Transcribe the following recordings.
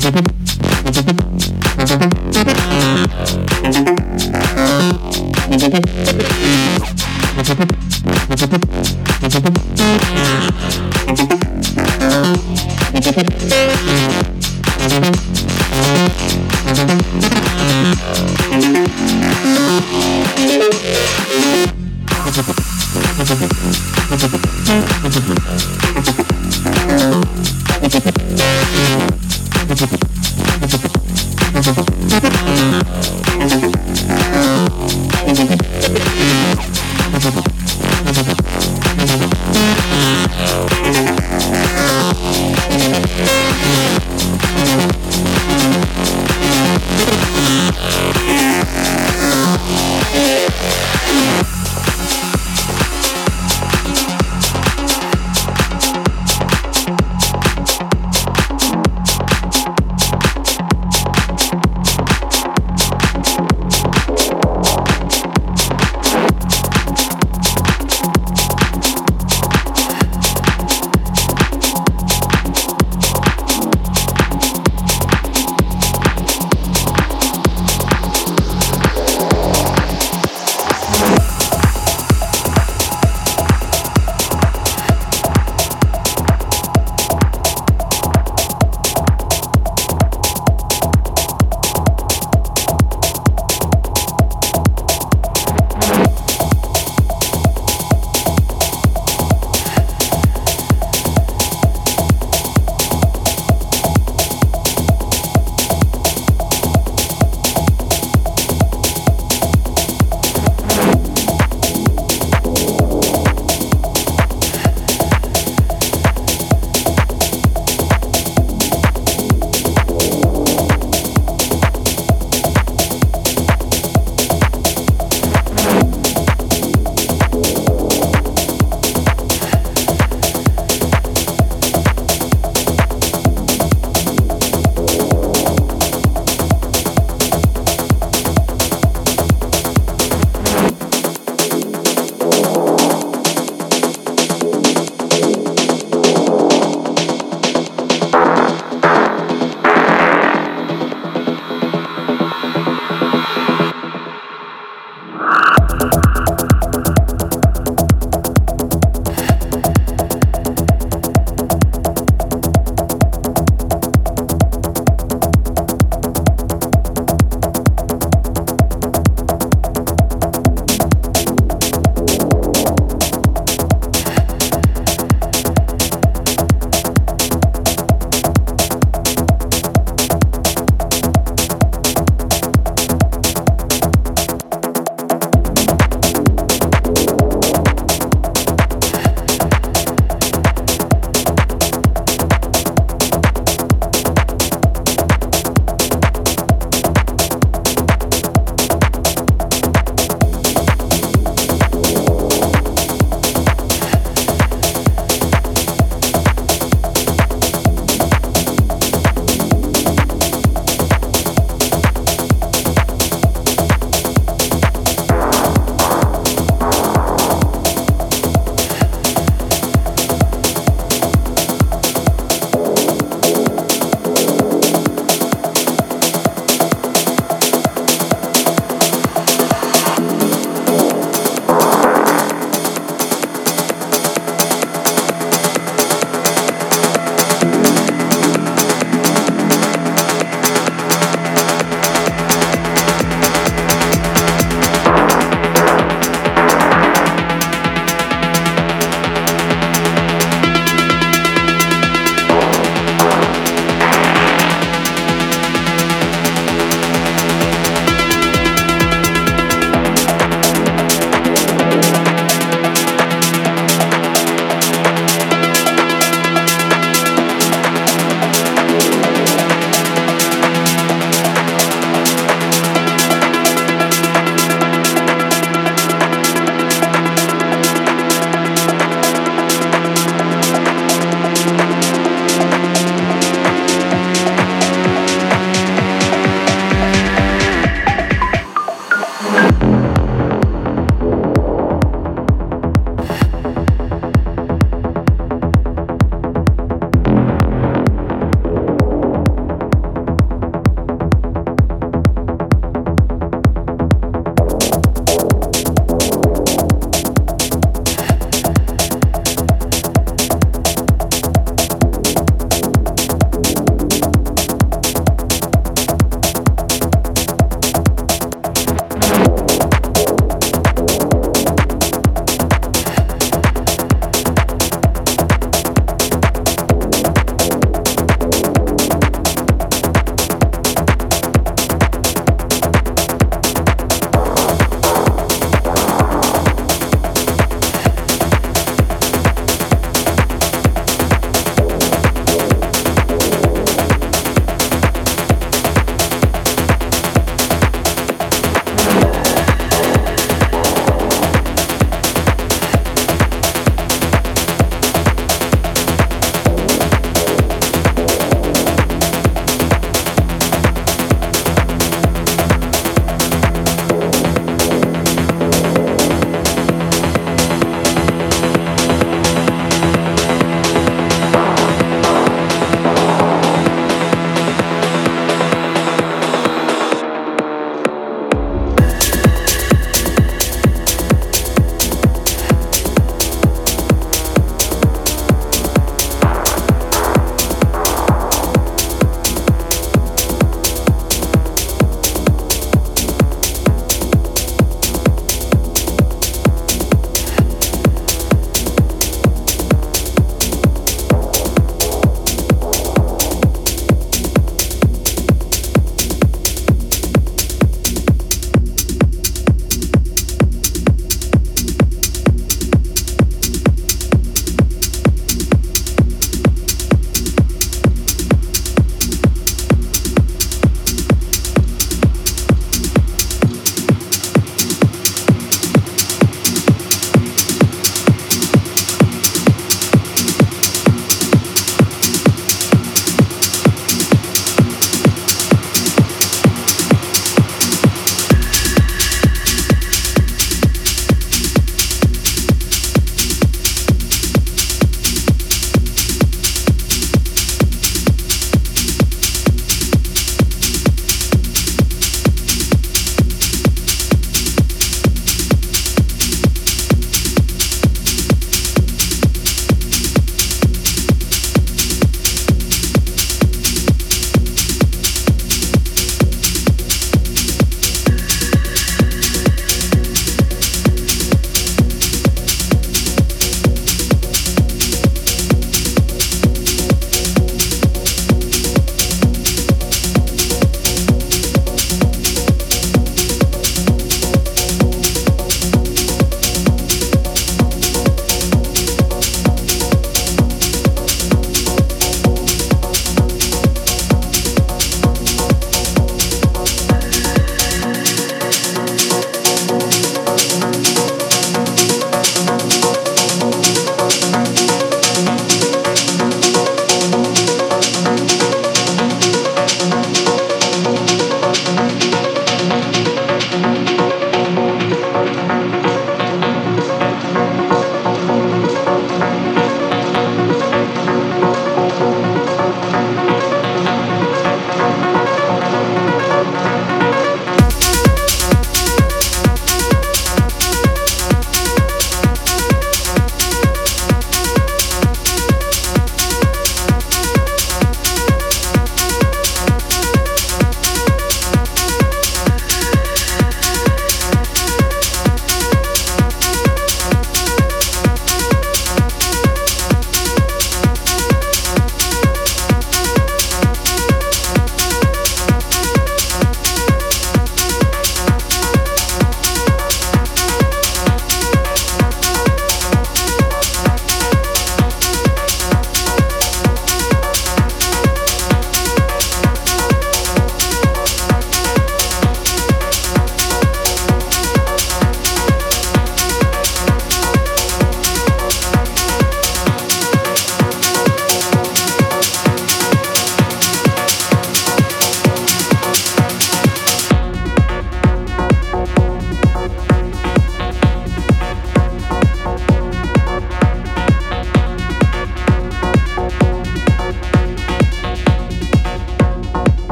Thank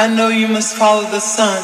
I know you must follow the sun.